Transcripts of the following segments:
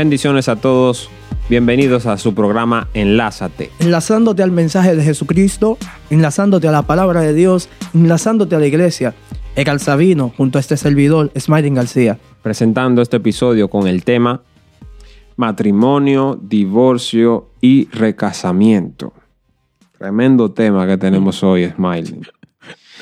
Bendiciones a todos. Bienvenidos a su programa Enlázate. Enlazándote al mensaje de Jesucristo, enlazándote a la palabra de Dios, enlazándote a la iglesia. Egal Sabino, junto a este servidor, Smiling García. Presentando este episodio con el tema matrimonio, divorcio y recasamiento. Tremendo tema que tenemos hoy, Smiling.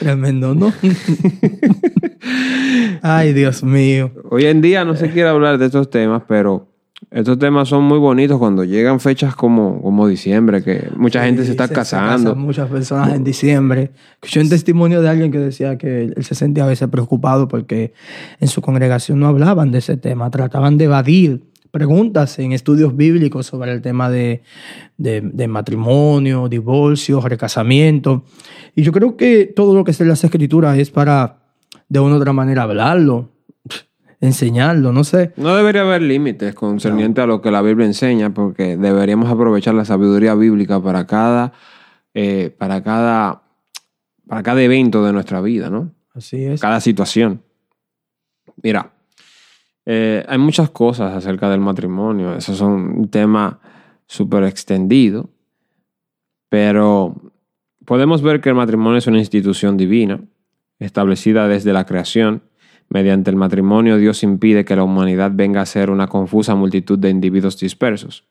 Tremendo, ¿no? Ay, Dios mío. Hoy en día no se quiere hablar de estos temas, pero estos temas son muy bonitos cuando llegan fechas como, como diciembre, que mucha gente se está casando. muchas personas en diciembre. Escuché un testimonio de alguien que decía que él se sentía a veces preocupado porque en su congregación no hablaban de ese tema, trataban de evadir preguntas en estudios bíblicos sobre el tema de, de, matrimonio, divorcio, recasamiento. Y yo creo que todo lo que está en las escrituras es para, de una u otra manera, hablarlo, enseñarlo, no sé. No debería haber límites concerniente a lo que la Biblia enseña, porque deberíamos aprovechar la sabiduría bíblica para cada, eh, para cada, para cada evento de nuestra vida, ¿no? Así es. Cada situación. Mira, eh, hay muchas cosas acerca del matrimonio. Eso es un tema súper extendido. Pero podemos ver que el matrimonio es una institución divina, establecida desde la creación. Mediante el matrimonio Dios impide que la humanidad venga a ser una confusa multitud de individuos dispersos.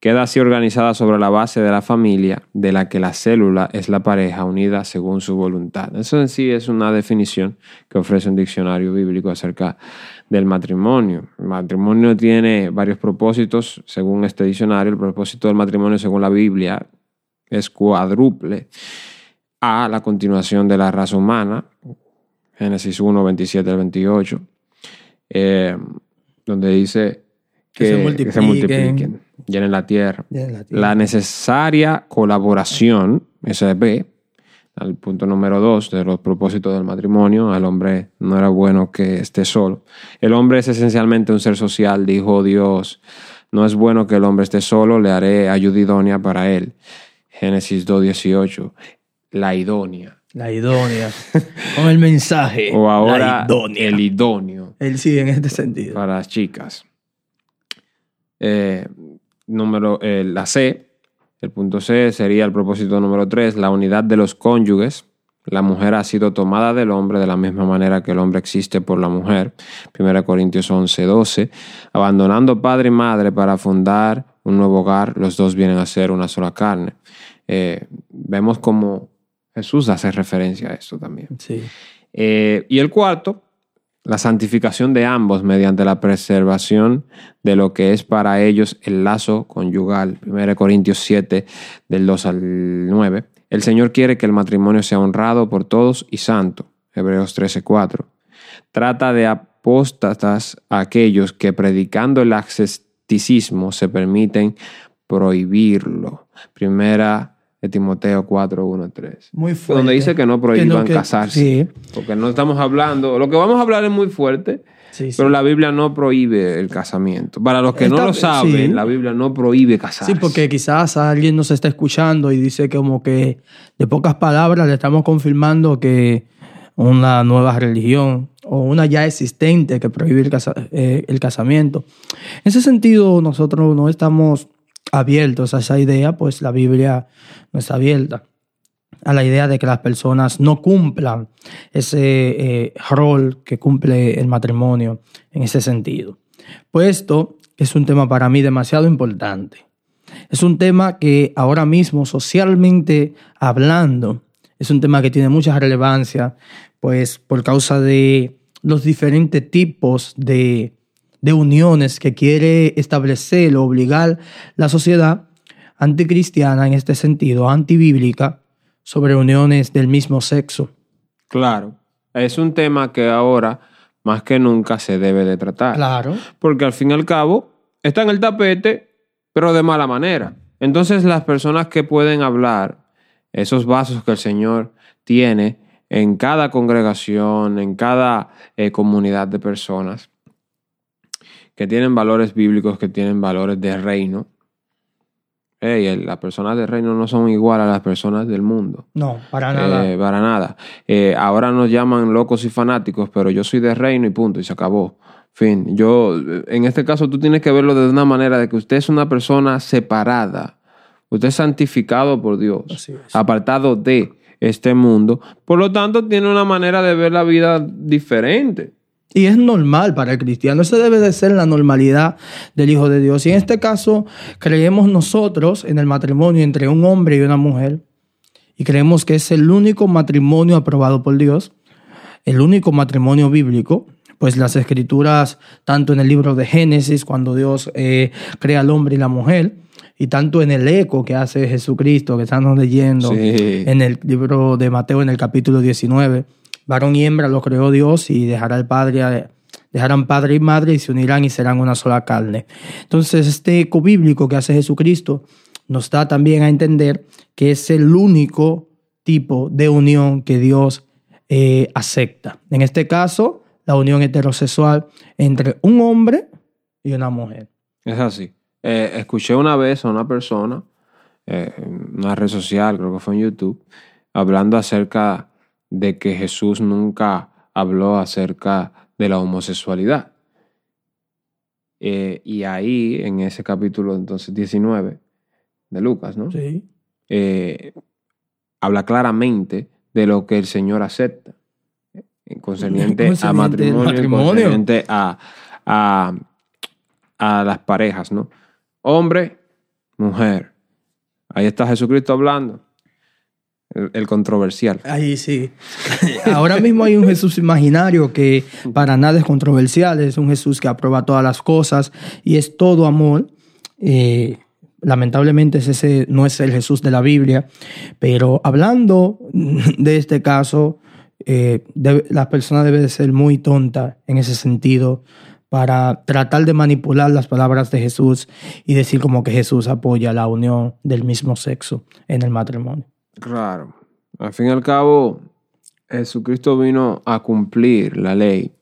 Queda así organizada sobre la base de la familia, de la que la célula es la pareja unida según su voluntad. Eso en sí es una definición que ofrece un diccionario bíblico acerca del matrimonio. El matrimonio tiene varios propósitos, según este diccionario. El propósito del matrimonio, según la Biblia, es cuádruple. A, la continuación de la raza humana, Génesis 1, 27 al 28, eh, donde dice que, se multipliquen, llenen la tierra. La necesaria colaboración, esa es B, al punto número dos de los propósitos del matrimonio. Al hombre no era bueno que esté solo. El hombre es esencialmente un ser social, dijo Dios. No es bueno que el hombre esté solo, le haré ayuda idónea para él. Génesis 2.18. La idónea. La idónea. Con el mensaje. O ahora el idóneo. Él sí, en este sentido. Para las chicas. Eh, número, eh, la C el punto C sería el propósito número 3, la unidad de los cónyuges. La mujer ha sido tomada del hombre de la misma manera que el hombre existe por la mujer. 1 Corintios 11, 12. Abandonando padre y madre para fundar un nuevo hogar, los dos vienen a ser una sola carne. Eh, vemos como Jesús hace referencia a esto también. Sí. Eh, y el cuarto, la santificación de ambos mediante la preservación de lo que es para ellos el lazo conyugal. 1 Corintios 7, del 2 al 9. El Señor quiere que el matrimonio sea honrado por todos y santo. Hebreos 13, 4. Trata de apóstatas a aquellos que predicando el asceticismo se permiten prohibirlo. Primera de Timoteo 4, 1, 3. Muy fuerte. Donde dice que no prohíban casarse. Sí. Porque no estamos hablando, lo que vamos a hablar es muy fuerte, pero la Biblia no prohíbe el casamiento. Para los que no lo saben, la Biblia no prohíbe casarse. Sí, porque quizás alguien nos está escuchando y dice como que de pocas palabras le estamos confirmando que una nueva religión o una ya existente que prohíbe el, eh, el casamiento. En ese sentido, nosotros no estamos abiertos a esa idea, pues la Biblia no está abierta a la idea de que las personas no cumplan ese eh, rol que cumple el matrimonio en ese sentido. Puesto que es un tema para mí demasiado importante. Es un tema que ahora mismo, socialmente hablando, es un tema que tiene mucha relevancia, pues por causa de los diferentes tipos de de uniones que quiere establecer o obligar la sociedad anticristiana en este sentido, antibíblica, sobre uniones del mismo sexo. Claro, es un tema que ahora más que nunca se debe de tratar. Claro. Porque al fin y al cabo está en el tapete, pero de mala manera. Entonces las personas que pueden hablar, esos vasos que el Señor tiene en cada congregación, en cada eh, comunidad de personas, que tienen valores bíblicos, que tienen valores de reino. las personas del reino no son igual a las personas del mundo. No, para nada. Eh, para nada. Eh, ahora nos llaman locos y fanáticos, pero yo soy de reino y punto, y se acabó. Fin, yo, en este caso tú tienes que verlo de una manera de que usted es una persona separada. Usted es santificado por Dios, apartado de este mundo. Por lo tanto, tiene una manera de ver la vida diferente. Y es normal para el cristiano. Eso debe de ser la normalidad del Hijo de Dios. Y en este caso, creemos nosotros en el matrimonio entre un hombre y una mujer. Y creemos que es el único matrimonio aprobado por Dios. El único matrimonio bíblico. Pues las escrituras, tanto en el libro de Génesis, cuando Dios eh, crea al hombre y la mujer, y tanto en el eco que hace Jesucristo, que estamos leyendo Sí. en el libro de Mateo, en el capítulo 19. Varón y hembra lo creó Dios y dejará el padre, a- dejarán padre y madre y se unirán y serán una sola carne. Entonces, este eco bíblico que hace Jesucristo nos da también a entender que es el único tipo de unión que Dios eh, acepta. En este caso, la unión heterosexual entre un hombre y una mujer. Es así. Eh, escuché una vez a una persona, eh, en una red social, creo que fue en YouTube, hablando acerca de que Jesús nunca habló acerca de la homosexualidad. Eh, y ahí, en ese capítulo entonces 19 de Lucas, ¿no? Sí. Eh, habla claramente de lo que el Señor acepta. eh, Concerniente, a matrimonio, matrimonio. concerniente a, a, a las parejas, ¿no? Hombre, mujer. Ahí está Jesucristo hablando. El, controversial. Ahí sí. Ahora mismo hay un Jesús imaginario que para nada es controversial, es un Jesús que aprueba todas las cosas y es todo amor. Eh, lamentablemente ese- no es el Jesús de la Biblia, pero hablando de este caso, eh, debe- la persona debe de ser muy tonta en ese sentido para tratar de manipular las palabras de Jesús y decir como que Jesús apoya la unión del mismo sexo en el matrimonio. Claro. Al fin y al cabo, Jesucristo vino a cumplir la ley.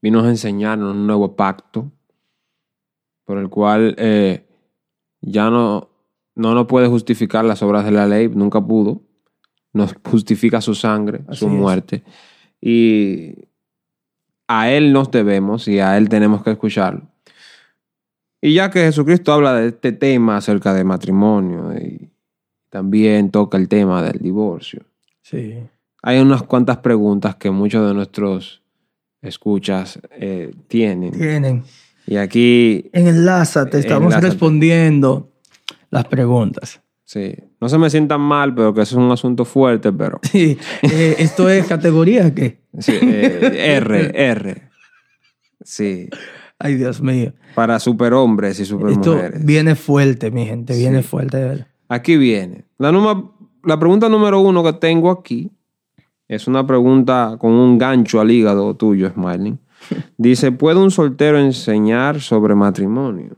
Vino a enseñarnos un nuevo pacto por el cual eh, ya no, no nos puede justificar las obras de la ley, nunca pudo. Nos justifica su sangre, Así su es. muerte. Y a Él nos debemos y a Él tenemos que escucharlo. Y ya que Jesucristo habla de este tema acerca de matrimonio y también toca el tema del divorcio, Sí. hay unas cuantas preguntas que muchos de nuestros escuchas eh, tienen. Tienen. Y aquí, En Enlázate, estamos Enlázate. respondiendo las preguntas. sí, no se me sientan mal, pero que eso es un asunto fuerte, pero... Sí, eh, esto es categoría que. sí, eh, R, R. Sí, Ay, Dios mío. para superhombres y Esto supermujeres. viene fuerte, mi gente, viene Sí. fuerte. de verdad. Aquí viene. La, numa- la pregunta número uno que tengo aquí es una pregunta con un gancho al hígado tuyo, Smiling. Dice, ¿puede un soltero enseñar sobre matrimonio?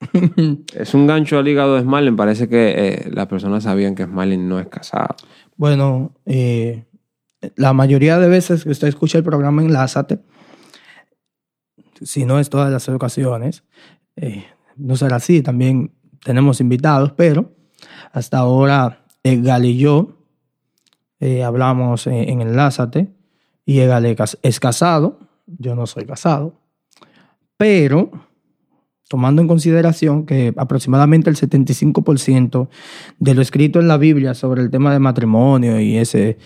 es un gancho al hígado de Smiling. Parece que eh, las personas sabían que Smiling no es casado. Bueno, eh, la mayoría de veces que usted escucha el programa Enlázate, si no es todas las ocasiones, eh, no será así, también tenemos invitados, pero hasta ahora Edgal y yo eh, hablamos eh, en Enlázate y Edgal es cas- es casado, yo no soy casado, pero tomando en consideración que aproximadamente el 75% de lo escrito en la Biblia sobre el tema de matrimonio y ese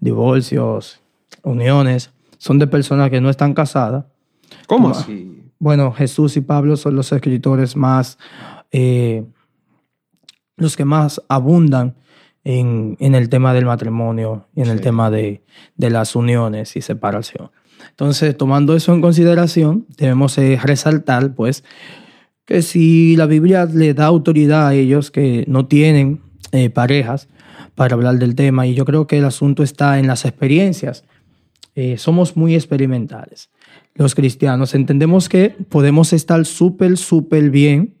divorcios, uniones, son de personas que no están casadas. ¿Cómo así? Bueno, Jesús y Pablo son los escritores más, eh, los que más abundan en, en el tema del matrimonio y en el tema de, de las uniones y separación. Entonces, tomando eso en consideración, debemos eh, resaltar, pues, que si la Biblia le da autoridad a ellos que no tienen eh, parejas para hablar del tema, y yo creo que el asunto está en las experiencias. Eh, somos muy experimentales. Los cristianos entendemos que podemos estar súper, súper bien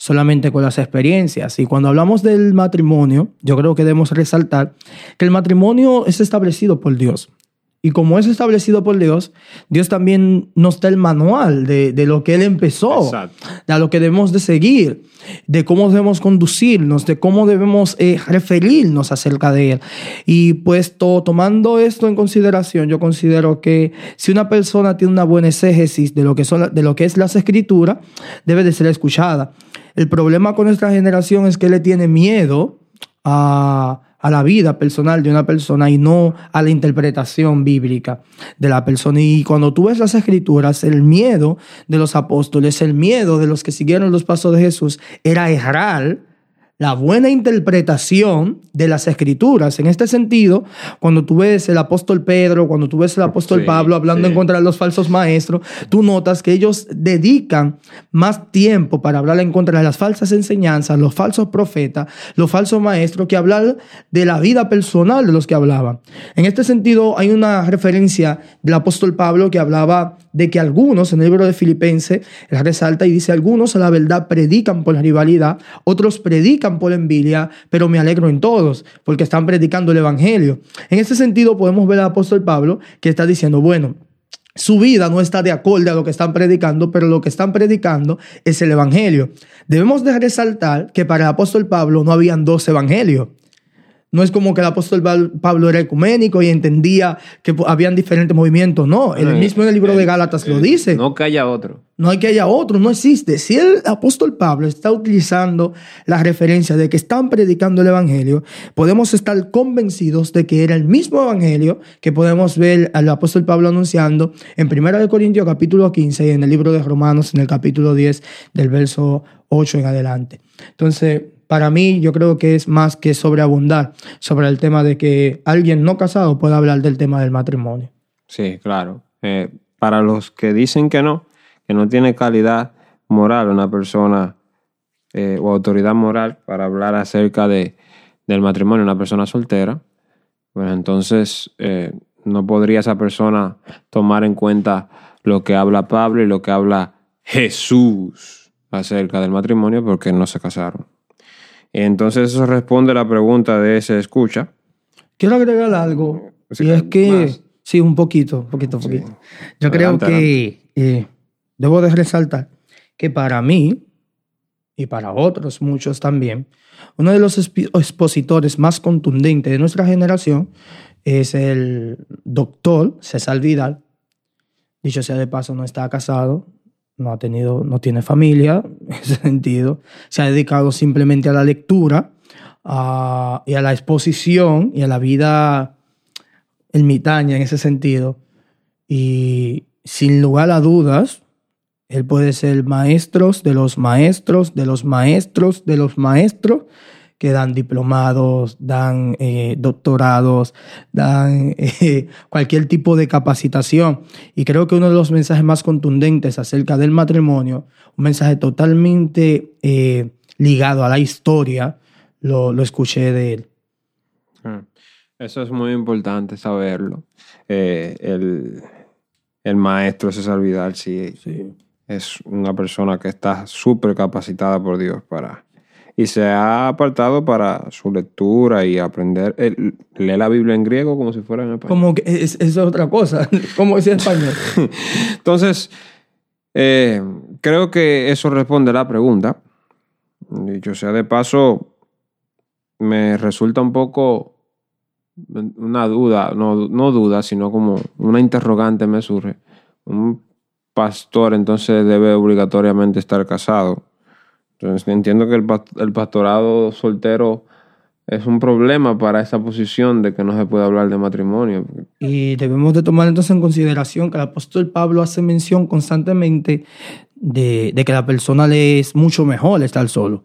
solamente con las experiencias. Y cuando hablamos del matrimonio, yo creo que debemos resaltar que el matrimonio es establecido por Dios. Y como es establecido por Dios, Dios también nos da el manual de, de lo que Él empezó, Exacto. de a lo que debemos de seguir, de cómo debemos conducirnos, de cómo debemos eh, referirnos acerca de Él. Y pues to- tomando esto en consideración, yo considero que si una persona tiene una buena exégesis de lo que, son, de lo que es las escrituras, debe de ser escuchada. El problema con nuestra generación es que le tiene miedo a, a la vida personal de una persona y no a la interpretación bíblica de la persona. Y cuando tú ves las escrituras, el miedo de los apóstoles, el miedo de los que siguieron los pasos de Jesús era errar la buena interpretación de las escrituras. En este sentido, cuando tú ves el apóstol Pedro, cuando tú ves el apóstol Sí, Pablo hablando sí. en contra de los falsos maestros, tú notas que ellos dedican más tiempo para hablar en contra de las falsas enseñanzas, los falsos profetas, los falsos maestros, que hablar de la vida personal de los que hablaban. En este sentido, hay una referencia del apóstol Pablo que hablaba de que algunos, en el libro de Filipenses, él resalta y dice, algunos a la verdad predican por la rivalidad, otros predican por envidia, pero me alegro en todos, porque están predicando el Evangelio. En este sentido, podemos ver al apóstol Pablo que está diciendo, bueno, su vida no está de acorde a lo que están predicando, pero lo que están predicando es el Evangelio. Debemos de resaltar que para el apóstol Pablo no habían dos evangelios. No es como que el apóstol Pab- Pablo era ecuménico y entendía que habían diferentes movimientos. No, él Bueno, mismo en el libro de Gálatas lo dice. No que haya otro. No hay que haya otro, no existe. Si el apóstol Pablo está utilizando la referencia de que están predicando el Evangelio, podemos estar convencidos de que era el mismo Evangelio que podemos ver al apóstol Pablo anunciando en 1 Corintios capítulo 15 y en el libro de Romanos en el capítulo 10 del verso 8 en adelante. Entonces, para mí yo creo que es más que sobreabundar sobre el tema de que alguien no casado pueda hablar del tema del matrimonio. Sí, claro. Eh, para los que dicen que no, que no tiene calidad moral una persona eh, o autoridad moral para hablar acerca de, del matrimonio, una persona soltera, pues entonces eh, no podría esa persona tomar en cuenta lo que habla Pablo y lo que habla Jesús acerca del matrimonio porque no se casaron. Entonces eso responde a la pregunta de ese escucha. Quiero agregar algo. Sí, y es que, más. sí, un poquito, un poquito, poquito. Yo Adelante, creo que eh, debo de resaltar que para mí, y para otros muchos también, uno de los expositores más contundentes de nuestra generación es el doctor César Vidal. Dicho sea de paso, no está casado, no ha tenido, no tiene familia, en ese sentido. Se ha dedicado simplemente a la lectura y a la exposición y a la vida ermitaña en ese sentido. Y sin lugar a dudas, él puede ser maestros de los maestros, de los maestros, de los maestros que dan diplomados, dan eh, doctorados, dan eh, cualquier tipo de capacitación. Y creo que uno de los mensajes más contundentes acerca del matrimonio, un mensaje totalmente eh, ligado a la historia, lo, lo escuché de él. Ah, Eso es muy importante saberlo. Eh, el, el maestro César Vidal sí, es una persona que está súper capacitada por Dios para... Y se ha apartado para su lectura y aprender. Él lee la Biblia en griego como si fuera en español. Como que es, es otra cosa, como decía español. Entonces, eh, creo que eso responde a la pregunta. Dicho sea de paso, me resulta un poco una duda, no, no duda, sino como una interrogante me surge. Un pastor entonces debe obligatoriamente estar casado. Entonces entiendo que el, past- el pastorado soltero es un problema para esa posición de que no se puede hablar de matrimonio. Y debemos de tomar entonces en consideración que el apóstol Pablo hace mención constantemente de, de que la persona le es mucho mejor estar solo.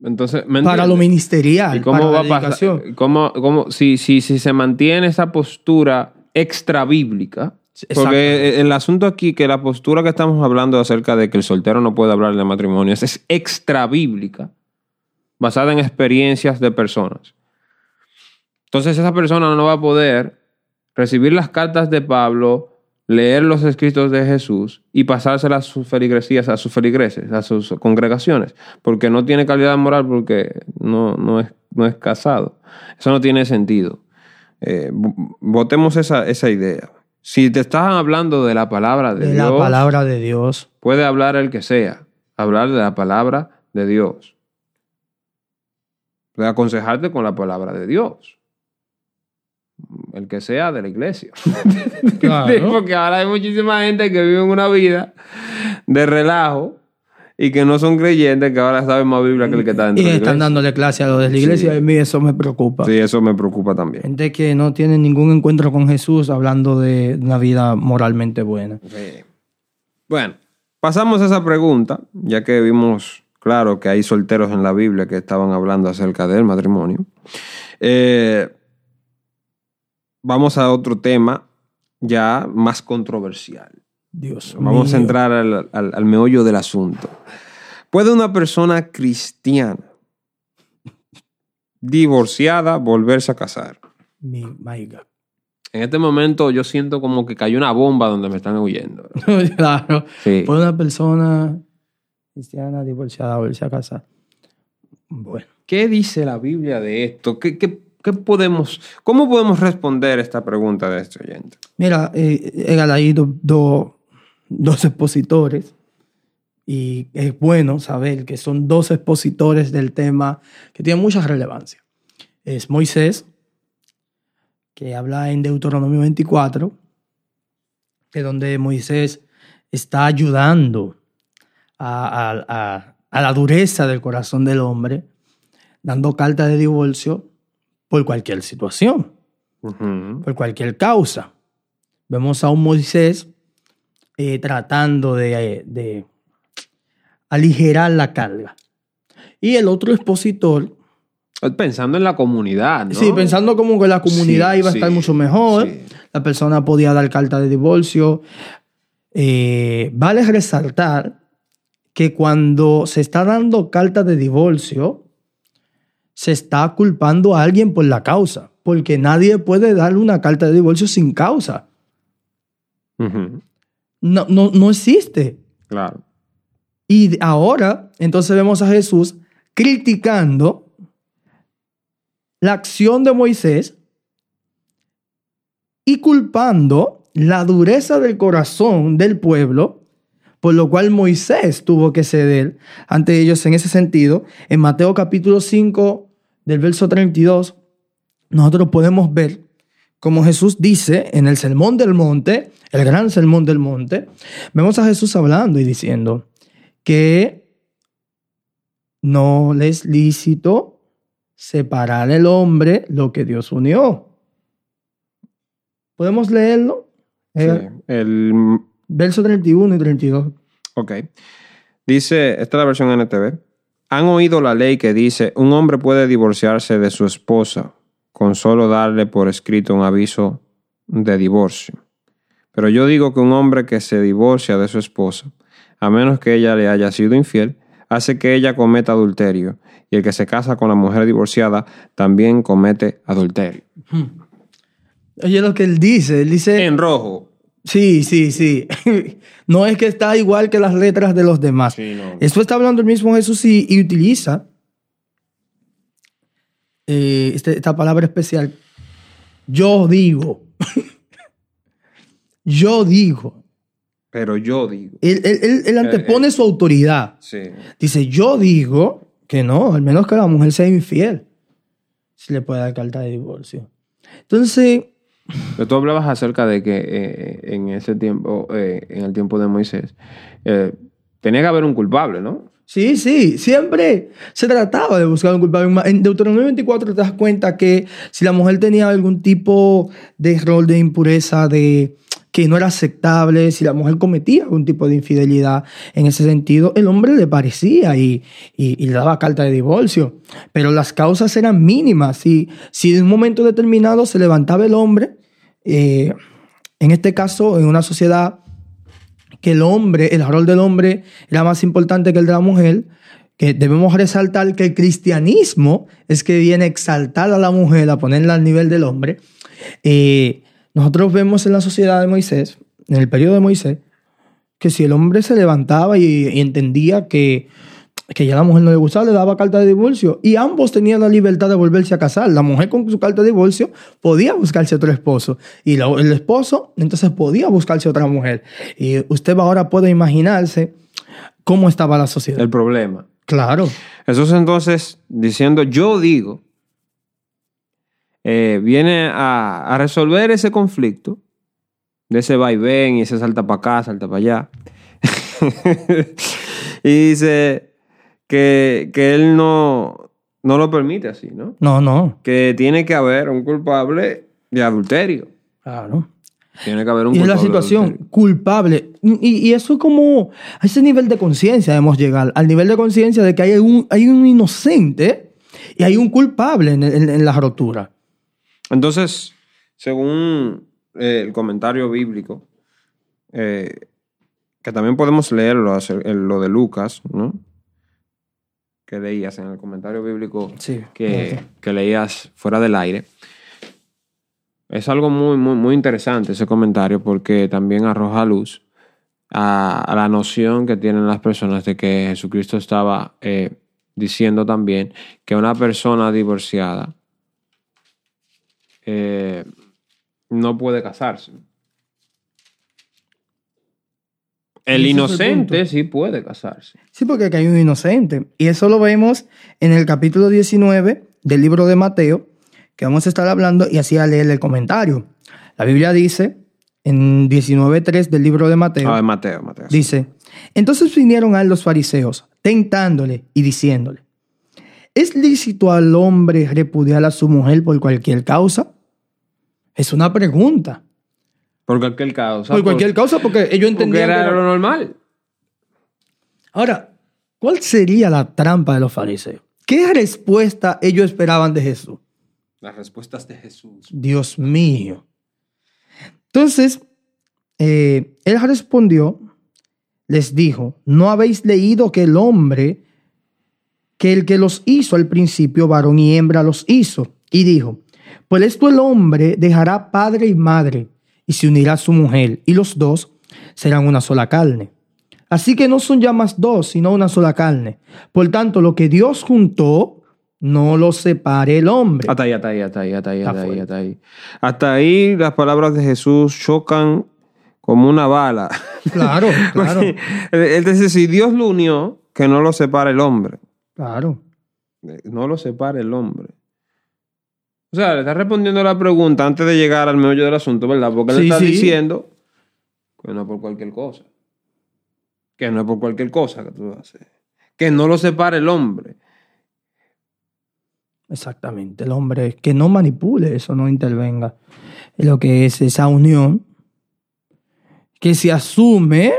Entonces, ¿me Para lo ministerial, ¿Y cómo para va la a pasar? ¿Cómo, cómo- si, si, si se mantiene esa postura extra bíblica? Exacto. Porque el asunto aquí, que la postura que estamos hablando acerca de que el soltero no puede hablar de matrimonio, es- extra bíblica, basada en experiencias de personas. Entonces esa persona no va a poder recibir las cartas de Pablo, leer los escritos de Jesús y pasárselas a sus feligresías, a sus feligreses, a sus congregaciones, porque no tiene calidad moral, porque no, no, es, no es casado. Eso no tiene sentido. eh, votemos esa, esa idea. Si te están hablando de la palabra de, de Dios, la palabra de Dios. puede hablar el que sea, hablar de la palabra de Dios. Puede aconsejarte con la palabra de Dios. El que sea de la iglesia. Claro. Porque ahora hay muchísima gente que vive una vida de relajo y que no son creyentes, que ahora saben más Biblia que el que está dentro Y de la están iglesia. dándole clase a los de la iglesia Sí. y a mí eso me preocupa. Sí, eso me preocupa también. Gente que no tiene ningún encuentro con Jesús hablando de una vida moralmente buena. Sí. Bueno, pasamos a esa pregunta, ya que vimos, claro, que hay solteros en la Biblia que estaban hablando acerca del matrimonio. Eh, vamos a otro tema ya más controversial. Dios Vamos a entrar al, al- al meollo del asunto. ¿Puede una persona cristiana divorciada volverse a casar? Mi, God. En este momento yo siento como que cayó una bomba donde me están huyendo. claro. Sí. Por una persona cristiana divorciada volverse a casar. Bueno. ¿Qué dice la Biblia de esto? ¿Qué, qué- qué podemos, ¿Cómo podemos responder esta pregunta de este oyente? Mira, eh, eran ahí do- do- dos expositores y es bueno saber que son dos expositores del tema que tienen mucha relevancia. Es Moisés, que habla en Deuteronomio 24, que donde Moisés está ayudando a, a- a- a la dureza del corazón del hombre, dando carta de divorcio por cualquier situación por cualquier causa. Vemos a un Moisés eh, tratando de, de aligerar la carga. Y el otro expositor, Pensando en la comunidad, ¿no? sí, pensando como que la comunidad Sí, iba a estar mucho mejor, sí. la persona podía dar carta de divorcio. Eh, vale resaltar que cuando se está dando carta de divorcio, se está culpando a alguien por la causa, porque nadie puede darle una carta de divorcio sin causa. Ujú. No, no, no existe. Claro. Y ahora, entonces vemos a Jesús criticando la acción de Moisés y culpando la dureza del corazón del pueblo, por lo cual Moisés tuvo que ceder ante ellos en ese sentido. En Mateo capítulo 5, del verso 32, nosotros podemos ver como Jesús dice en el Sermón del Monte, el gran Sermón del Monte, vemos a Jesús hablando y diciendo que no le es lícito separar el hombre lo que Dios unió. ¿Podemos leerlo? Eh, Sí. El, Verso 31 y 32. ok. Dice, esta es la versión NTV. Han oído la ley que dice, un hombre puede divorciarse de su esposa con solo darle por escrito un aviso de divorcio. Pero yo digo que un hombre que se divorcia de su esposa, a menos que ella le haya sido infiel, hace que ella cometa adulterio. Y el que se casa con la mujer divorciada también comete adulterio. Oye lo que él dice, él dice... En rojo. Sí, sí, sí. no es que está igual que las letras de los demás. Sí, no. Esto está hablando el mismo Jesús y, y utiliza eh, este- esta palabra especial. Yo digo. yo digo. Pero yo digo. Él, él- él- él antepone su autoridad. Sí. Dice, yo digo que no, al menos que la mujer sea infiel. Si le puede dar carta de divorcio. Entonces, Pero tú hablabas acerca de que eh, en ese tiempo, eh, en el tiempo de Moisés, eh, tenía que haber un culpable, ¿no? Sí, sí, siempre se trataba de buscar un culpable. En Deuteronomio 24 te das cuenta que si la mujer tenía algún tipo de error de impureza, de que no era aceptable, si la mujer cometía algún tipo de infidelidad en ese sentido, el hombre le parecía y, y- y le daba carta de divorcio. Pero las causas eran mínimas. Si, si en un momento determinado se levantaba el hombre, eh, en este caso, en una sociedad que el hombre, el rol del hombre era más importante que el de la mujer, que debemos resaltar que el cristianismo es que viene a exaltar a la mujer, a ponerla al nivel del hombre. Eh, nosotros vemos en la sociedad de Moisés, en el periodo de Moisés, que si el hombre se levantaba y, y entendía que que ya la mujer no le gustaba, le daba carta de divorcio y ambos tenían la libertad de volverse a casar. La mujer con su carta de divorcio podía buscarse otro esposo y el esposo entonces podía buscarse otra mujer. Y usted ahora puede imaginarse cómo estaba la sociedad. El problema. Claro, Jesús entonces diciendo, yo digo, eh, viene a, a resolver ese conflicto de ese vaivén y ese salta para acá, salta para allá. y dice que, que él no, no lo permite así, ¿no? no, no, Que tiene que haber un culpable de adulterio. claro. Tiene que haber un Y es culpable la de situación culpable. Y, y eso es como a ese nivel de conciencia debemos llegar, al nivel de conciencia de que hay un, hay un inocente y hay un culpable en, en- en la rotura. Entonces, según eh, el comentario bíblico, eh, que también podemos leerlo, en lo de Lucas, ¿no? Que leías en el comentario bíblico Sí. que, que leías fuera del aire. Es algo muy, muy, muy interesante ese comentario porque también arroja luz a, a la noción que tienen las personas de que Jesucristo estaba eh, diciendo también que una persona divorciada eh, no puede casarse. El inocente sí puede casarse. Sí, porque aquí hay un inocente. Y eso lo vemos en el capítulo 19 del libro de Mateo, que vamos a estar hablando y así a leer el comentario. La Biblia dice, en 19.3 del libro de Mateo, Ah, Mateo, Mateo. dice, entonces vinieron a los fariseos, tentándole y diciéndole, ¿es lícito al hombre repudiar a su mujer por cualquier causa? Es una pregunta. Por cualquier causa. Por cualquier causa, porque ellos Porque entendían... era que- lo normal. Ahora, ¿cuál sería la trampa de los fariseos? ¿Qué respuesta ellos esperaban de Jesús? Las respuestas de Jesús. Dios mío. Entonces, eh, él respondió, les dijo, ¿no habéis leído que el hombre, que el que los hizo al principio, varón y hembra los hizo? Y dijo, por esto el hombre dejará padre y madre y se unirá a su mujer, y los dos serán una sola carne. Así que no son ya más dos, sino una sola carne. Por tanto, lo que Dios juntó, no lo separe el hombre. Hasta ahí, hasta ahí, hasta ahí, hasta ahí, hasta ahí, hasta ahí. Hasta ahí las palabras de Jesús chocan como una bala. Claro, claro, Él dice, si Dios lo unió, que no lo separe el hombre. claro. No lo separe el hombre. O sea, le está respondiendo la pregunta antes de llegar al meollo del asunto, ¿verdad? Porque Sí, está sí. diciendo que no es por cualquier cosa. Que no es por cualquier cosa que tú haces. Que no lo separe el hombre. Exactamente, el hombre que no manipule eso, no intervenga en lo que es esa unión que se asume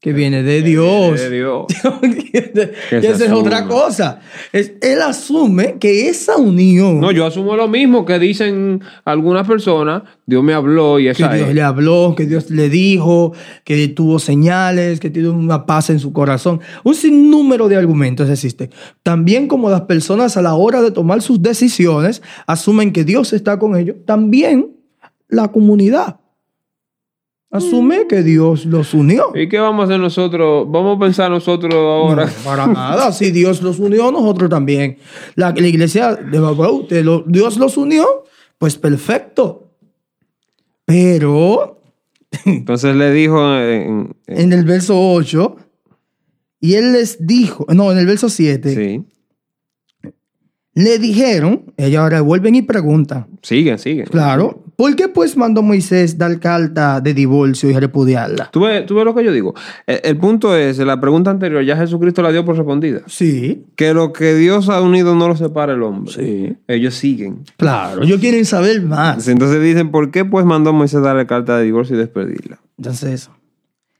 que viene de Dios. De Dios. que se esa es otra cosa. Es- él asume que esa unión No, yo asumo lo mismo que dicen algunas personas. Dios me habló y que esa Dios es. le habló, que Dios le dijo, que tuvo señales, que tiene una paz en su corazón. Un sinnúmero de argumentos existen. También como las personas a la hora de tomar sus decisiones asumen que Dios está con ellos, también la comunidad asume que Dios los unió. ¿Y qué vamos a hacer nosotros? Vamos a pensar nosotros ahora. No, para nada. Si Dios los unió, nosotros también. La, la iglesia de te lo- Dios los unió, pues perfecto. Pero Entonces le dijo en- en- en el verso 8, y él les dijo, no, en el verso 7, sí. le dijeron, ellos ahora vuelven y preguntan, Siguen, siguen. claro, ¿por qué pues mandó Moisés dar carta de divorcio y repudiarla? ¿Tú ves, tú ves lo que yo digo? El, el punto es, la pregunta anterior ya Jesucristo la dio por respondida. Sí, Que lo que Dios ha unido no lo separa el hombre. Sí. Ellos siguen. claro, ellos quieren saber más. Entonces dicen, ¿por qué pues mandó Moisés darle carta de divorcio y despedirla? Entonces,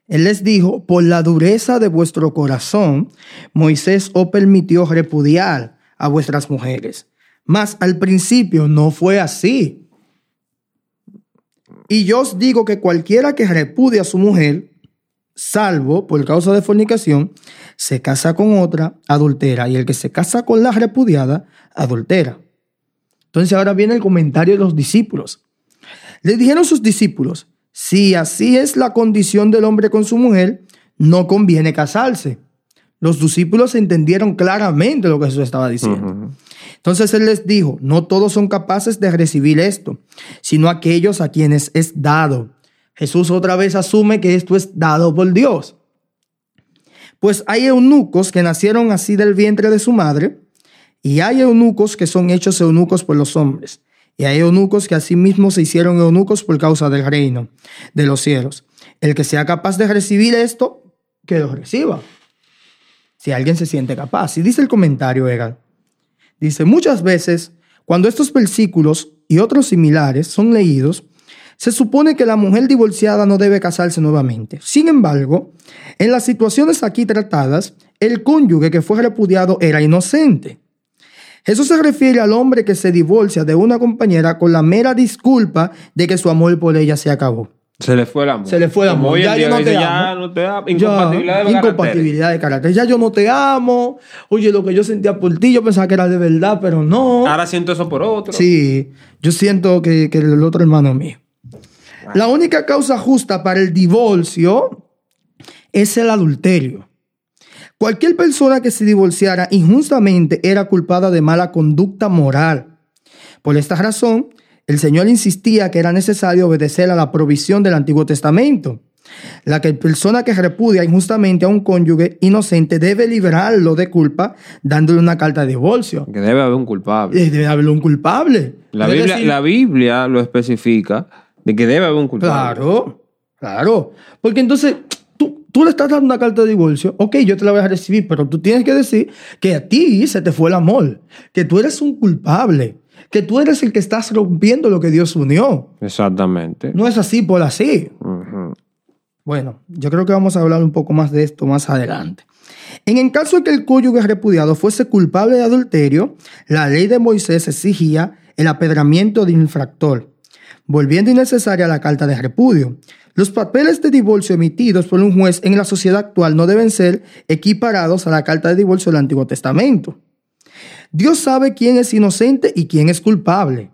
él les dijo, por la dureza de vuestro corazón, Moisés os permitió repudiar a vuestras mujeres. Mas al principio no fue así. Y yo os digo que cualquiera que repudie a su mujer, salvo por causa de fornicación, se casa con otra, adultera. Y el que se casa con la repudiada, adultera. Entonces ahora viene el comentario de los discípulos. Le dijeron sus discípulos, si así es la condición del hombre con su mujer, no conviene casarse. Los discípulos entendieron claramente lo que Jesús estaba diciendo. Entonces él les dijo, no todos son capaces de recibir esto, sino aquellos a quienes es dado. Jesús otra vez asume que esto es dado por Dios. Pues hay eunucos que nacieron así del vientre de su madre, y hay eunucos que son hechos eunucos por los hombres, y hay eunucos que asimismo se hicieron eunucos por causa del reino de los cielos. El que sea capaz de recibir esto, que lo reciba. Si alguien se siente capaz. Y dice el comentario, Egal. Dice, muchas veces, cuando estos versículos y otros similares son leídos, se supone que la mujer divorciada no debe casarse nuevamente. Sin embargo, en las situaciones aquí tratadas, el cónyuge que fue repudiado era inocente. Eso se refiere al hombre que se divorcia de una compañera con la mera disculpa de que su amor por ella se acabó. Se le fue el amor. Se le fue el amor. Ya yo no dice, te ya amo. no te amo. Ya, Incompatibilidad de caracteres. incompatibilidad de carácter. Ya yo no te amo. Oye, lo que yo sentía por ti, yo pensaba que era de verdad, pero no. Ahora siento eso por otro. Sí, yo siento que, que el otro hermano mío. La única causa justa para el divorcio es el adulterio. Cualquier persona que se divorciara injustamente era culpada de mala conducta moral. Por esta razón, el Señor insistía que era necesario obedecer a la provisión del Antiguo Testamento. La que persona que repudia injustamente a un cónyuge inocente debe liberarlo de culpa dándole una carta de divorcio. Que debe haber un culpable. Eh, Debe haber un culpable. La Biblia, decir- la Biblia lo especifica de que debe haber un culpable. Claro, claro. Porque entonces tú, tú le estás dando una carta de divorcio, ok, yo te la voy a recibir, pero tú tienes que decir que a ti se te fue el amor, que tú eres un culpable, que tú eres el que estás rompiendo lo que Dios unió. Exactamente. No es así por así. Bueno, yo creo que vamos a hablar un poco más de esto más adelante. En el caso de que el cónyuge repudiado fuese culpable de adulterio, la ley de Moisés exigía el apedramiento del infractor, volviendo innecesaria la carta de repudio. Los papeles de divorcio emitidos por un juez en la sociedad actual no deben ser equiparados a la carta de divorcio del Antiguo Testamento. Dios sabe quién es inocente y quién es culpable.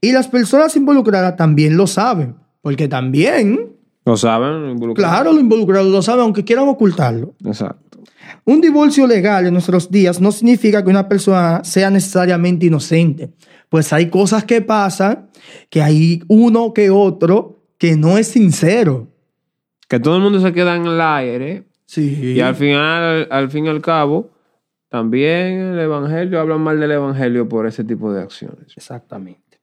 Y las personas involucradas también lo saben, porque también ¿Lo saben? Involucrados. Claro, los involucrados lo saben, aunque quieran ocultarlo. Exacto. Un divorcio legal en nuestros días no significa que una persona sea necesariamente inocente. Pues hay cosas que pasan que hay uno que otro que no es sincero. Que todo el mundo se queda en el aire Sí. y al final, al fin y al cabo, también el evangelio habla mal del evangelio por ese tipo de acciones. Exactamente.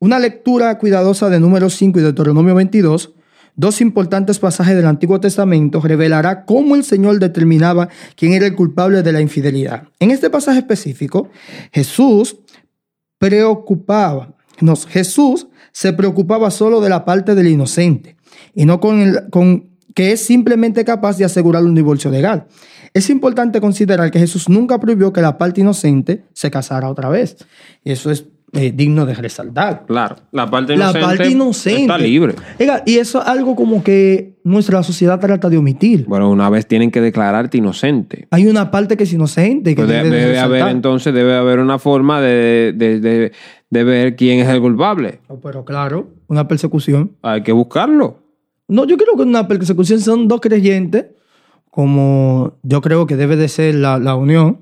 Una lectura cuidadosa de Números 5 y Deuteronomio 22, dos importantes pasajes del Antiguo Testamento, revelará cómo el Señor determinaba quién era el culpable de la infidelidad. En este pasaje específico, Jesús preocupaba, no, Jesús se preocupaba solo de la parte del inocente y no con, el, con que es simplemente capaz de asegurar un divorcio legal. Es importante considerar que Jesús nunca prohibió que la parte inocente se casara otra vez. Y eso es eh, digno de resaltar. Claro, la parte La inocente, parte inocente. está libre. Oiga, y eso es algo como que nuestra sociedad trata de omitir. Bueno, una vez tienen que declararte inocente. Hay una parte que es inocente. Que Pues de- debe de debe haber entonces, debe haber una forma de, de- de- de ver quién es el culpable. Oh, Pero claro, una persecución. Hay que buscarlo. No, yo creo que una persecución son dos creyentes, como yo creo que debe de ser la, la unión,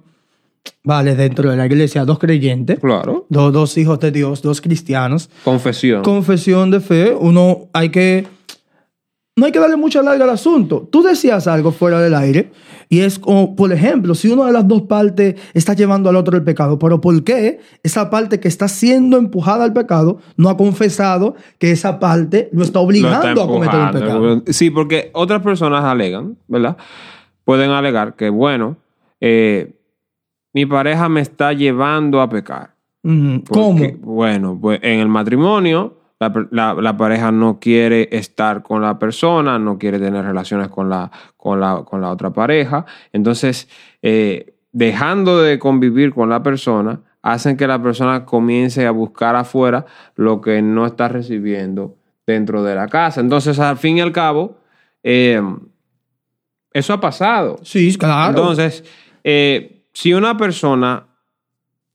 vale, dentro de la iglesia, dos creyentes, Claro. dos, dos hijos de Dios, dos cristianos, Confesión. confesión de fe, uno hay que, no hay que darle mucha larga al asunto. Tú decías algo fuera del aire y es como, por ejemplo, si una de las dos partes está llevando al otro el pecado, pero ¿por qué esa parte que está siendo empujada al pecado no ha confesado que esa parte lo está Lo obligando está a cometer un empujando. pecado? Sí, porque otras personas alegan, ¿verdad? Pueden alegar que, bueno, eh, mi pareja me está llevando a pecar. ¿Cómo? Porque, Bueno, pues en el matrimonio la, la- la pareja no quiere estar con la persona, no quiere tener relaciones con la, con la, con la otra pareja. Entonces, eh, dejando de convivir con la persona, hacen que la persona comience a buscar afuera lo que no está recibiendo dentro de la casa. Entonces, al fin y al cabo, eh, eso ha pasado. Sí, claro. Entonces, eh, si una persona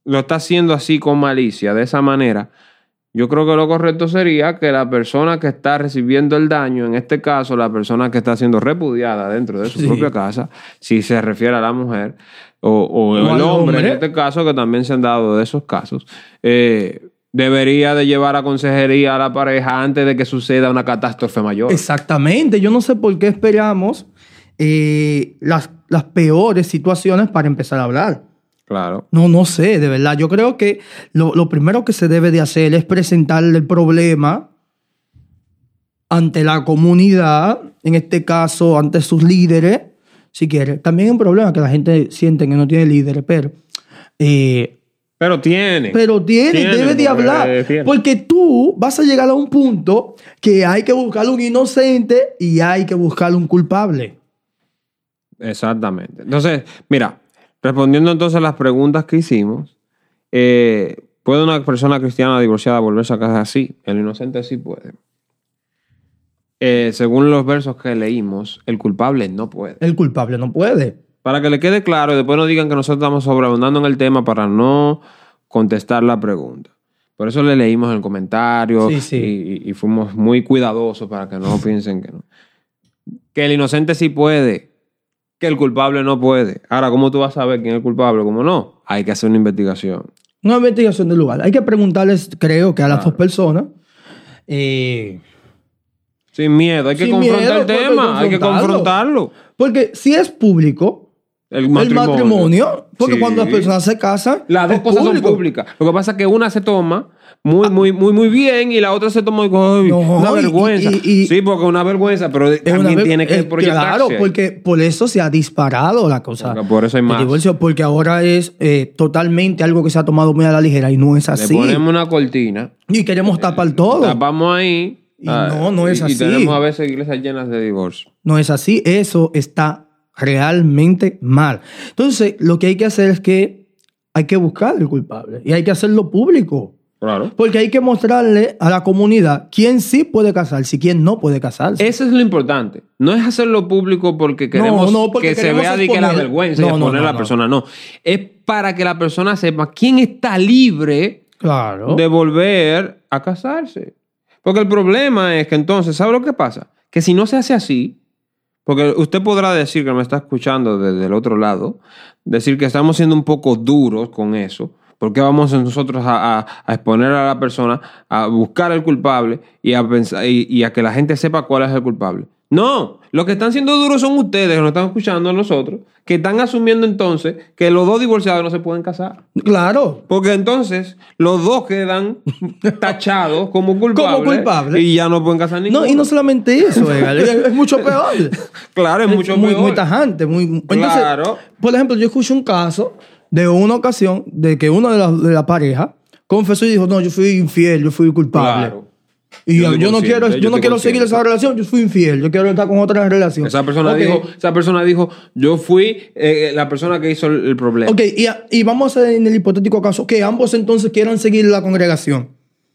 lo está haciendo así con malicia, de esa manera, Yo creo que lo correcto sería que la persona que está recibiendo el daño, en este caso la persona que está siendo repudiada dentro de su Sí. propia casa, si se refiere a la mujer o, o O el hombre. en este caso, que también se han dado de esos casos, eh, debería de llevar a consejería a la pareja antes de que suceda una catástrofe mayor. Exactamente. Yo no sé por qué esperamos eh, las, las peores situaciones para empezar a hablar. Claro. No, no sé, de verdad. Yo creo que lo, lo primero que se debe de hacer es presentarle el problema ante la comunidad, en este caso ante sus líderes, si quiere. También es un problema que la gente siente que no tiene líderes, pero... eh, Pero tiene. pero tiene, Tiene, debe de hablar. Porque tú vas a llegar a un punto que hay que buscar un inocente y hay que buscar un culpable. Exactamente. Entonces, mira, respondiendo entonces a las preguntas que hicimos, eh, ¿puede una persona cristiana divorciada volverse a casar? Sí, el inocente sí puede. Eh, según los versos que leímos, el culpable no puede. El culpable no puede. Para que le quede claro y después no digan que nosotros estamos sobreabundando en el tema para no contestar la pregunta. Por eso le leímos el comentario Sí, sí. Y, y fuimos muy cuidadosos para que no piensen que no. Que el inocente sí puede, que el culpable no puede. Ahora, ¿cómo tú vas a saber quién es el culpable? ¿Cómo no? Hay que hacer una investigación. Una investigación del lugar. Hay que preguntarles, creo que a las dos personas. eh, Sin miedo, hay que confrontar miedo, el que tema, hay que confrontarlo. porque si es público El el matrimonio. porque Sí. cuando las personas se casan, Las dos cosas público. son públicas. Lo que pasa es que una se toma muy, muy, muy, muy bien y la otra se toma "Ay, No, una y- vergüenza. y- y- sí, porque una vergüenza, pero Es también vez- tiene que eh, proyectarse. Claro, porque por eso se ha disparado la cosa. Porque por eso hay más. divorcio, porque ahora es eh, totalmente algo que se ha tomado muy a la ligera y no es Le así. ponemos una cortina, Y queremos tapar todo. tapamos ahí. Y ah, no, no es y- así. Y tenemos a veces iglesias llenas de divorcio. No es así. Eso está realmente mal. Entonces, lo que hay que hacer es que hay que buscar el culpable y hay que hacerlo público. Claro. Porque hay que mostrarle a la comunidad quién sí puede casarse y quién no puede casarse. Eso es lo importante. No es hacerlo público porque queremos no, porque que se vea de que la vergüenza y No, exponer a la persona. No. Es para que la persona sepa quién está libre claro. de volver a casarse. Porque el problema es que entonces, ¿sabe lo que pasa? Que si no se hace así, porque usted podrá decir que me está escuchando desde el otro lado, decir que estamos siendo un poco duros con eso, porque vamos nosotros a, exponer a la persona a buscar al culpable y a, pensar, y, y a que la gente sepa cuál es el culpable. No, los que están siendo duros son ustedes, que nos están escuchando a nosotros, que están asumiendo entonces que los dos divorciados no se pueden casar. Claro. Porque entonces los dos quedan tachados como culpables. Como culpables. Y ya no pueden casar ninguno. No, y no solamente eso, es, mucho peor. Claro, es, mucho muy, peor. muy tajante. Muy, entonces, Claro. Por ejemplo, yo escuché un caso de una ocasión de que uno de la, de la pareja confesó y dijo, no, yo fui infiel, yo fui culpable. Claro. Y Yo no quiero, yo yo no quiero seguir esa relación, yo fui infiel, yo quiero estar con otra relación. Esa persona dijo, esa persona dijo, yo fui eh, la persona que hizo el, el problema. Ok, y, y vamos a hacer en el hipotético caso que ambos entonces quieran seguir la congregación.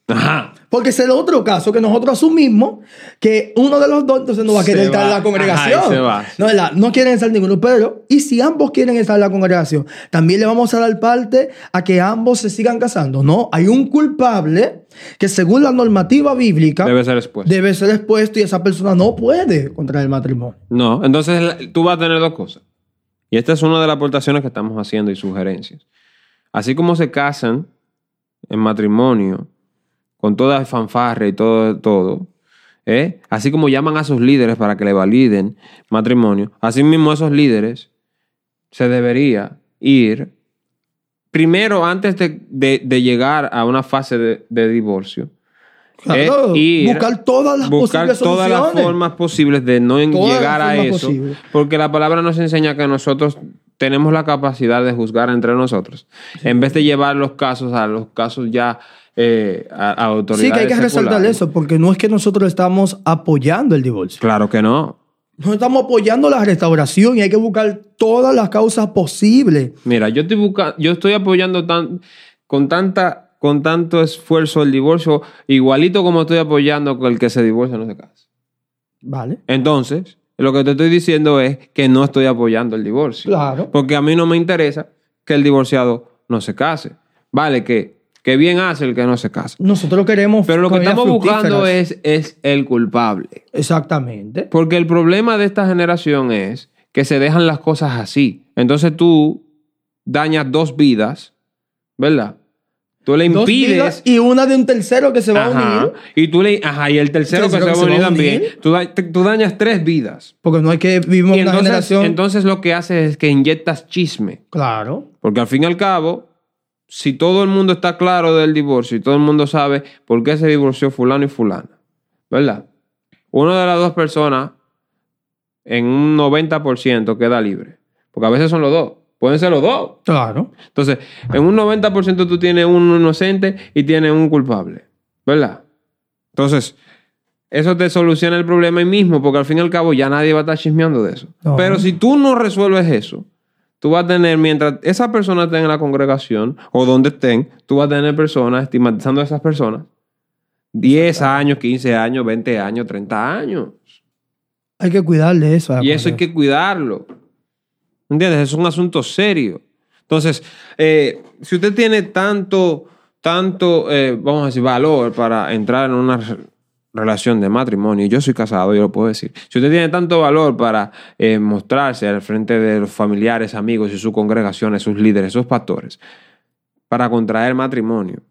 Ajá. Porque ese es el otro caso que nosotros asumimos que uno de los dos entonces no va a querer estar en la congregación. Ajá, va. No, ¿verdad? no quieren estar ninguno. Pero, ¿y si ambos quieren estar en la congregación? También le vamos a dar parte a que ambos se sigan casando. No, hay un culpable que según la normativa bíblica Debe ser expuesto. debe ser expuesto y esa persona no puede contraer el matrimonio. No, entonces tú vas a tener dos cosas. Y esta es una de las aportaciones que estamos haciendo y sugerencias. Así como se casan en matrimonio, con toda fanfarra y todo, todo ¿eh? así como llaman a sus líderes para que le validen matrimonio, así mismo esos líderes se debería ir primero antes de, de- de llegar a una fase de, de divorcio. Claro, es ir- buscar todas las buscar posibles todas las formas posibles de no Todas llegar a eso. posibles. Porque la palabra nos enseña que nosotros tenemos la capacidad de juzgar entre nosotros. En vez de llevar los casos a los casos ya eh, a, a autoridades. Sí, que hay que resaltar seculares. eso, porque no es que nosotros estamos apoyando el divorcio. Claro que no. Nosotros estamos apoyando la restauración y hay que buscar todas las causas posibles. Mira, yo estoy buscando, yo estoy apoyando tan, con tanta con tanto esfuerzo el divorcio, igualito como estoy apoyando que el que se divorcia no se casa. ¿Vale? Entonces, lo que te estoy diciendo es que no estoy apoyando el divorcio. Claro. Porque a mí no me interesa que el divorciado no se case. Vale, que Que bien hace el que no se casa. Nosotros queremos. Pero lo que estamos buscando es, es el culpable. Exactamente. Porque el problema de esta generación es que se dejan las cosas así. Entonces tú dañas dos vidas, ¿verdad? Tú le Dos impides. vidas y una de un tercero que se va a Ajá, unir. y tú le. Ajá, y el tercero, Tercero que se va a unir también. Tú, da- te- tú dañas tres vidas. Porque no hay que vivir Y una entonces, generación. entonces lo que haces es que inyectas chisme. claro. Porque al fin y al cabo, si todo el mundo está claro del divorcio y todo el mundo sabe por qué se divorció fulano y fulana, ¿verdad? Una de las dos personas en un 90% queda libre. Porque a veces son los dos. Pueden ser los dos. Claro. Entonces, en un 90% tú tienes un inocente y tienes un culpable. ¿Verdad? Entonces, eso te soluciona el problema ahí mismo, porque al fin y al cabo ya nadie va a estar chismeando de eso. No. Pero si tú no resuelves eso, tú vas a tener, mientras esa persona esté en la congregación o donde estén, tú vas a tener personas estigmatizando a esas personas. 10 años, 15 años, 20 años, 30 años. Hay que cuidar de eso. Y eso hay que cuidarlo. ¿Entiendes? Es un asunto serio. Entonces, eh, si usted tiene tanto, tanto, eh, vamos a decir, valor para entrar en una relación de matrimonio, y yo soy casado, yo lo puedo decir. Si usted tiene tanto valor para eh, mostrarse al frente de los familiares, amigos y sus congregaciones, sus líderes, sus pastores, para contraer matrimonio,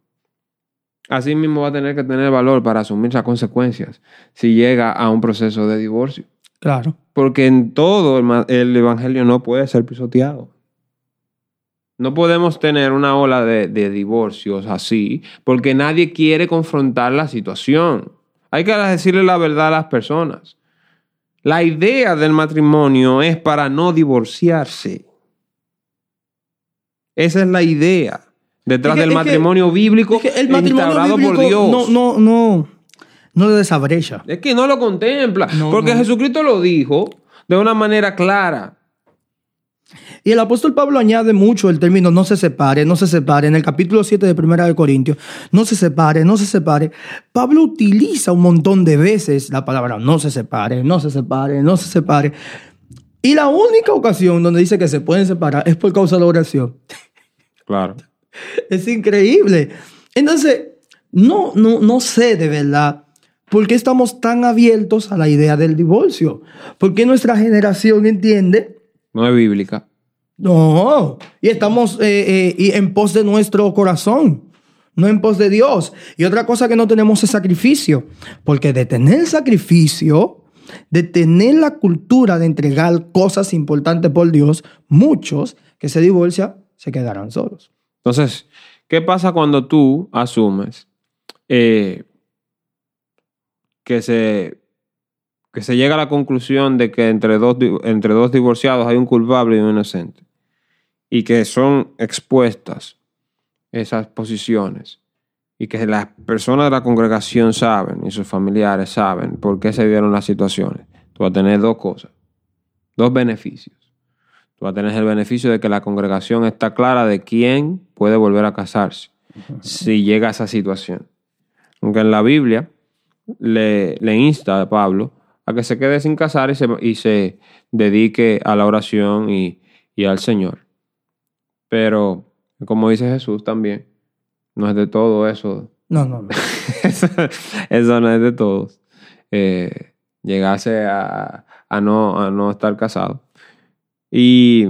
así mismo va a tener que tener valor para asumir las consecuencias si llega a un proceso de divorcio. Claro. Porque en todo el, evangelio no puede ser pisoteado. No podemos tener una ola de, de divorcios así, porque nadie quiere confrontar la situación. Hay que decirle la verdad a las personas. La idea del matrimonio es para no divorciarse. Esa es la idea detrás Es que- del que- matrimonio bíblico Es que el matrimonio instaurado por Dios. no, no, no, no desabrecha. Es que no lo contempla. No, porque no. Jesucristo lo dijo de una manera clara. Y el apóstol Pablo añade mucho el término no se separe, no se separe. En el capítulo 7 de Primera de Corintios, no se separe, no se separe. Pablo utiliza un montón de veces la palabra no se separe, no se separe, no se separe. Y la única ocasión donde dice que se pueden separar es por causa de la oración. Claro. Es increíble. Entonces, no, no, no sé de verdad por qué estamos tan abiertos a la idea del divorcio. ¿Por qué nuestra generación entiende No es bíblica. no, y estamos eh, eh, y en pos de nuestro corazón, no en pos de Dios. Y otra cosa que no tenemos es sacrificio, porque de tener sacrificio, de tener la cultura de entregar cosas importantes por Dios, muchos que se divorcian se quedarán solos. Entonces, ¿qué pasa cuando tú asumes eh, que, se, que se llega a la conclusión de que entre dos, entre dos divorciados hay un culpable y un inocente? Y que son expuestas esas posiciones y que las personas de la congregación saben y sus familiares saben por qué se dieron las situaciones. Tú vas a tener dos cosas, dos beneficios. Tú vas a tener el beneficio de que la congregación está clara de quién puede volver a casarse si llega a esa situación. Aunque en la Biblia le, le insta a Pablo a que se quede sin casar y se, y se dedique a la oración y, y al Señor. Pero, como dice Jesús también, no es de todo eso. No, no, no. eso, eso no es de todos. Eh, llegase a, a no, a no estar casado. Y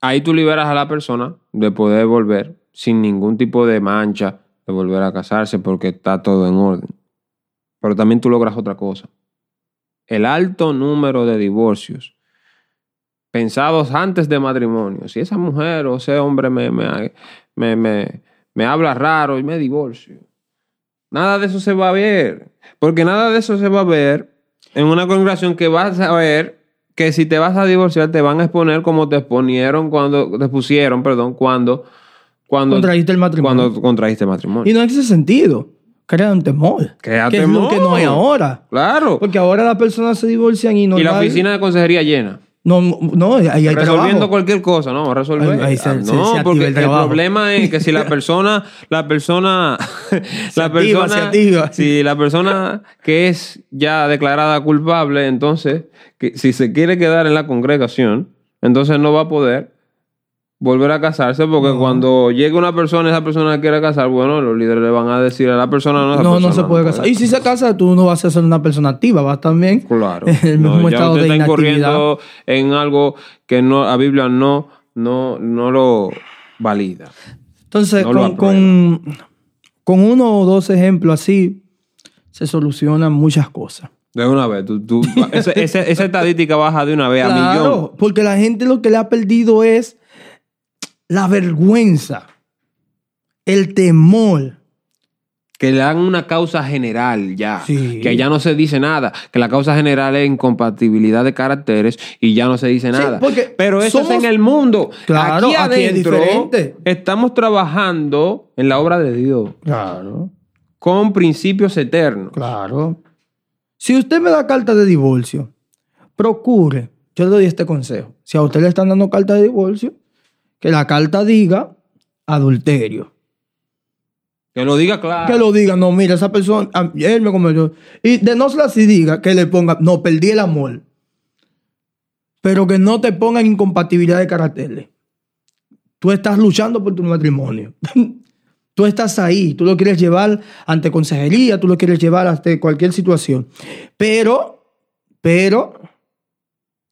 ahí tú liberas a la persona de poder volver sin ningún tipo de mancha de volver a casarse porque está todo en orden. Pero también tú logras otra cosa. El alto número de divorcios pensados antes de matrimonio. Si esa mujer o ese hombre me, me, me, me, habla raro y me divorcio. Nada de eso se va a ver. Porque nada de eso se va a ver en una congregación que vas a ver que si te vas a divorciar te van a exponer como te exponieron cuando te pusieron, perdón, cuando cuando Contraíste el matrimonio. cuando contraíste matrimonio. Y no ese sentido. Crea un temor. Crea que es lo temor. que no hay ahora. Claro. Porque ahora las personas se divorcian y no y la oficina de consejería llena. No, no, ahí hay resolviendo trabajo. cualquier cosa, ¿no? Resolver. Ahí- ahí se- Ah, no, se porque el problema es que si la persona, la persona, la activa, persona, si la persona que es ya declarada culpable, entonces, que si se quiere quedar en la congregación, entonces no va a poder volver a casarse porque cuando llegue una persona y esa persona quiere casar, bueno, los líderes le van a decir a la persona no, esa No, no se puede casar. Y si se casa, tú no vas a ser una persona activa, vas también Claro. en el mismo ya estado de está incurriendo en algo que no, la Biblia no, no, no lo valida. Entonces, con, con, con uno o dos ejemplos así, se solucionan muchas cosas. De una vez, tú, tú- esa, esa- esa estadística baja de una vez a millón. Claro, porque la gente lo que le ha perdido es la vergüenza, el temor. Que le dan una causa general ya. Sí. Que ya no se dice nada. Que la causa general es incompatibilidad de caracteres y ya no se dice nada. porque Pero eso es en el mundo. Claro, aquí aquí es adentro estamos trabajando en la obra de Dios Claro, con principios eternos. claro. Si usted me da carta de divorcio, procure, yo le doy este consejo. Si a usted le están dando carta de divorcio, que la carta diga adulterio. Que lo diga claro. Que lo diga, no, mira, esa persona, a- él me cometió. Y de no ser así, diga que le ponga, no, perdí el amor. Pero que no te pongan incompatibilidad de caracteres. Tú estás luchando por tu matrimonio. tú estás ahí, tú lo quieres llevar ante consejería, tú lo quieres llevar ante cualquier situación. Pero, pero,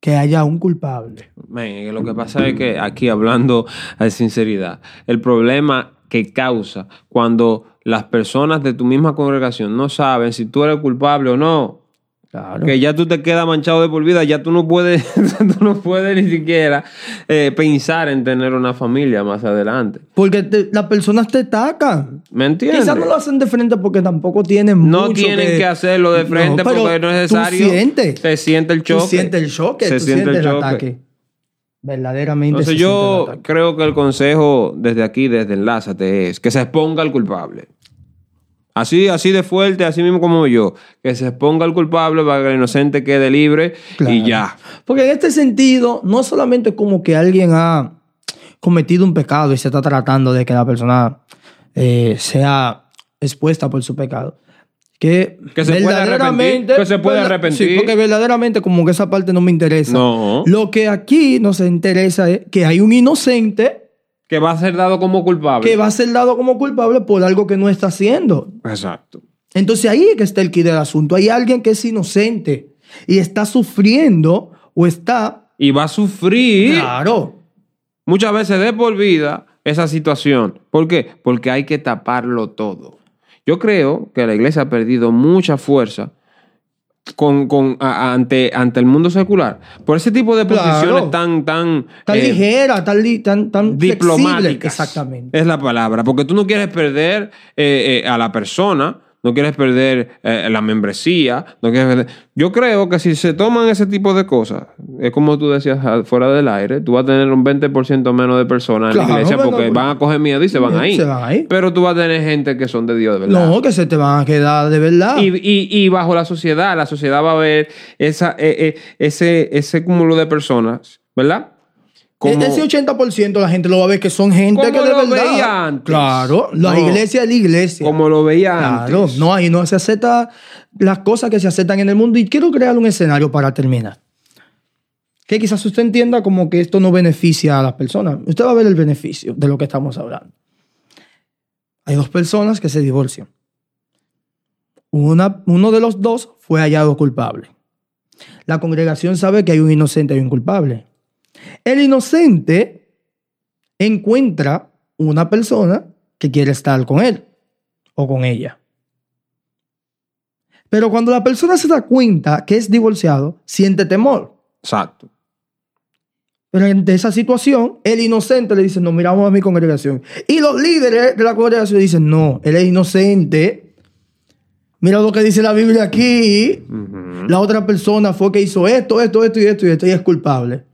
que haya un culpable. Lo que pasa es que aquí hablando de sinceridad, el problema que causa cuando las personas de tu misma congregación no saben si tú eres culpable o no, Claro. que ya tú te quedas manchado de por vida, ya tú no puedes, tú no puedes ni siquiera eh, pensar en tener una familia más adelante. Porque te- las personas te atacan. ¿Me entiendes? Quizás no lo hacen de frente porque tampoco tienen No mucho tienen que... hacerlo de frente No, pero porque no es necesario. Tú sientes. Se siente el choque. sientes el choque, Se siente el el, choque. ataque. Verdaderamente. Entonces se yo siente creo que el consejo desde aquí, desde Enlázate, es que se exponga al culpable. Así, así de fuerte, así mismo como yo. Que se exponga al culpable para que el inocente quede libre Claro. y ya. Porque en este sentido, no solamente como que alguien ha cometido un pecado y se está tratando de que la persona eh, sea expuesta por su pecado. Que, Que se puede arrepentir, que se puede arrepentir. Sí, porque verdaderamente como que esa parte no me interesa. No. Lo que aquí nos interesa es que hay un inocente Que va a ser dado como culpable. que va a ser dado como culpable por algo que no está haciendo. Exacto. Entonces ahí es que está el quid del asunto. Hay alguien que es inocente y está sufriendo o está... Y va a sufrir Claro. muchas veces de por vida esa situación. ¿Por qué? Porque hay que taparlo todo. Yo creo que la iglesia ha perdido mucha fuerza con, con- a- ante, ante el mundo secular por ese tipo de Claro. posiciones tan, tan, Tan eh, ligera, tan, tan, tan diplomáticas. Exactamente. Es la palabra. Porque tú no quieres perder eh, eh, a la persona, no quieres perder eh, la membresía, no quieres perder- Yo creo que si se toman ese tipo de cosas, es como tú decías ah, fuera del aire, tú vas a tener un 20% menos de personas en la iglesia porque van a coger miedo y se van ahí. se van ahí. Pero tú vas a tener gente que son de Dios, de verdad. No, que se te van a quedar de verdad. Y, y- y bajo la sociedad, la sociedad va a ver esa, eh, eh, ese, ese cúmulo de personas, ¿verdad? Como- Ese 80% la gente lo va a ver que son gente que de lo verdad. veía antes. Claro, la No. iglesia es la iglesia. como lo veía Claro, antes. no, ahí no se acepta las cosas que se aceptan en el mundo. Y quiero crear un escenario para terminar. Que quizás usted entienda como que esto no beneficia a las personas. Usted va a ver el beneficio de lo que estamos hablando. Hay dos personas que se divorcian. Una, uno de los dos fue hallado culpable. La congregación sabe que hay un inocente y un culpable. El inocente encuentra una persona que quiere estar con él o con ella. Pero cuando la persona se da cuenta que es divorciado, siente temor. Exacto. Pero ante esa situación, el inocente le dice, no, miramos a mi congregación. Y los líderes de la congregación dicen, no, él es inocente. Mira lo que dice la Biblia aquí. La otra persona fue que hizo esto, esto, esto y esto y esto y es culpable.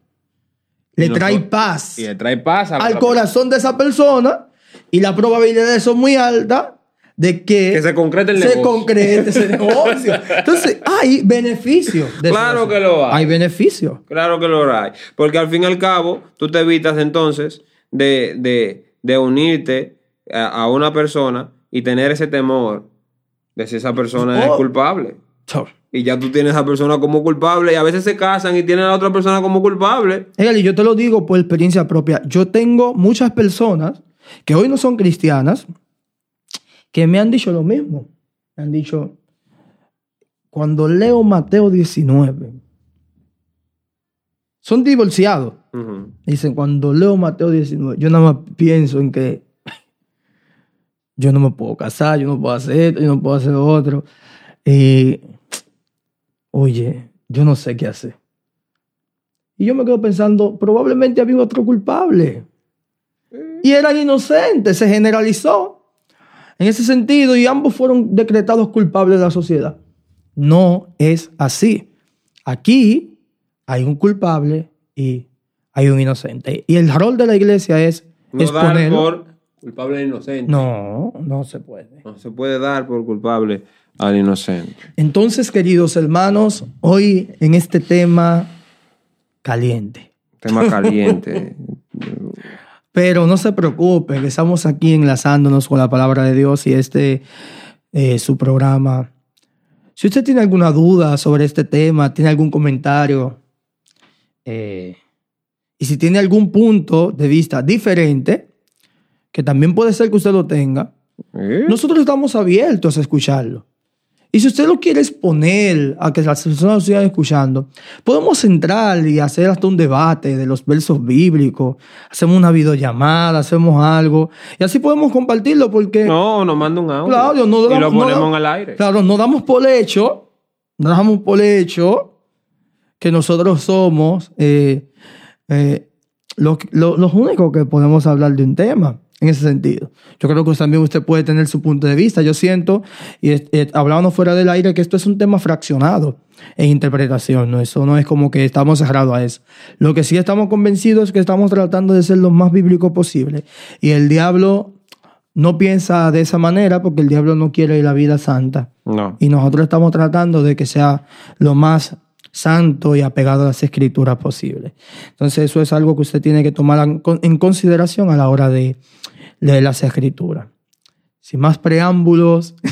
Le trae paz Y le trae paz al la- corazón de esa persona y las probabilidades son muy altas de que, Que se concrete el se negocio. concrete ese negocio. Entonces, hay beneficios. de Claro que lo hay. Hay beneficios. Claro que lo hay. Porque al fin y al cabo, tú te evitas entonces de, de- de unirte a, a una persona y tener ese temor de si esa persona es Oh. culpable. So, Y ya tú tienes a esa persona como culpable y a veces se casan y tienen a la otra persona como culpable. Egali, yo te lo digo por experiencia propia. Yo tengo muchas personas que hoy no son cristianas que me han dicho lo mismo. Me han dicho, cuando leo Mateo 19, son divorciados. Dicen, cuando leo Mateo 19, yo nada más pienso en que yo no me puedo casar, yo no puedo hacer esto, yo no puedo hacer lo otro. Y, oye, yo no sé qué hacer. Y yo me quedo pensando, probablemente había otro culpable. Y eran inocentes, se generalizó en ese sentido y ambos fueron decretados culpables de la sociedad. No es así. Aquí hay un culpable y hay un inocente. Y el rol de la iglesia es No dar por culpable al inocente. No, no se puede. No se puede dar por culpable al inocente. Entonces, queridos hermanos, hoy en este tema caliente. Tema caliente. Pero no se preocupen, estamos aquí enlazándonos con la palabra de Dios y este eh, su programa. Si usted tiene alguna duda sobre este tema, tiene algún comentario, eh, y si tiene algún punto de vista diferente, que también puede ser que usted lo tenga, ¿Eh? nosotros estamos abiertos a escucharlo. Y si usted lo quiere exponer a que las personas lo sigan escuchando, podemos entrar y hacer hasta un debate de los versos bíblicos. Hacemos una videollamada, hacemos algo. Y así podemos compartirlo porque, No, nos manda un audio. Claro, no y lo damos- no ponemos al aire. claro, no damos por hecho, no damos por hecho que nosotros somos eh, eh, los, los- los únicos que podemos hablar de un tema en ese sentido. Yo creo que también usted puede tener su punto de vista. Yo siento, y eh, hablábamos fuera del aire, que esto es un tema fraccionado en interpretación. ¿no? Eso no es como que estamos cerrados a eso. Lo que sí estamos convencidos es que estamos tratando de ser lo más bíblico posible. Y el diablo no piensa de esa manera porque el diablo no quiere la vida santa. No. Y nosotros estamos tratando de que sea lo más santo y apegado a las escrituras posible. Entonces eso es algo que usted tiene que tomar en con- en consideración a la hora de leer las escrituras. Sin más preámbulos,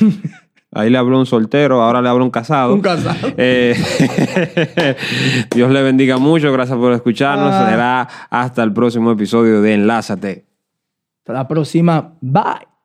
Ahí le habló un soltero, ahora le hablo un casado. un casado. Eh, Dios le bendiga mucho, gracias por escucharnos. Ah. Será hasta el próximo episodio de Enlázate. Hasta la próxima. Bye.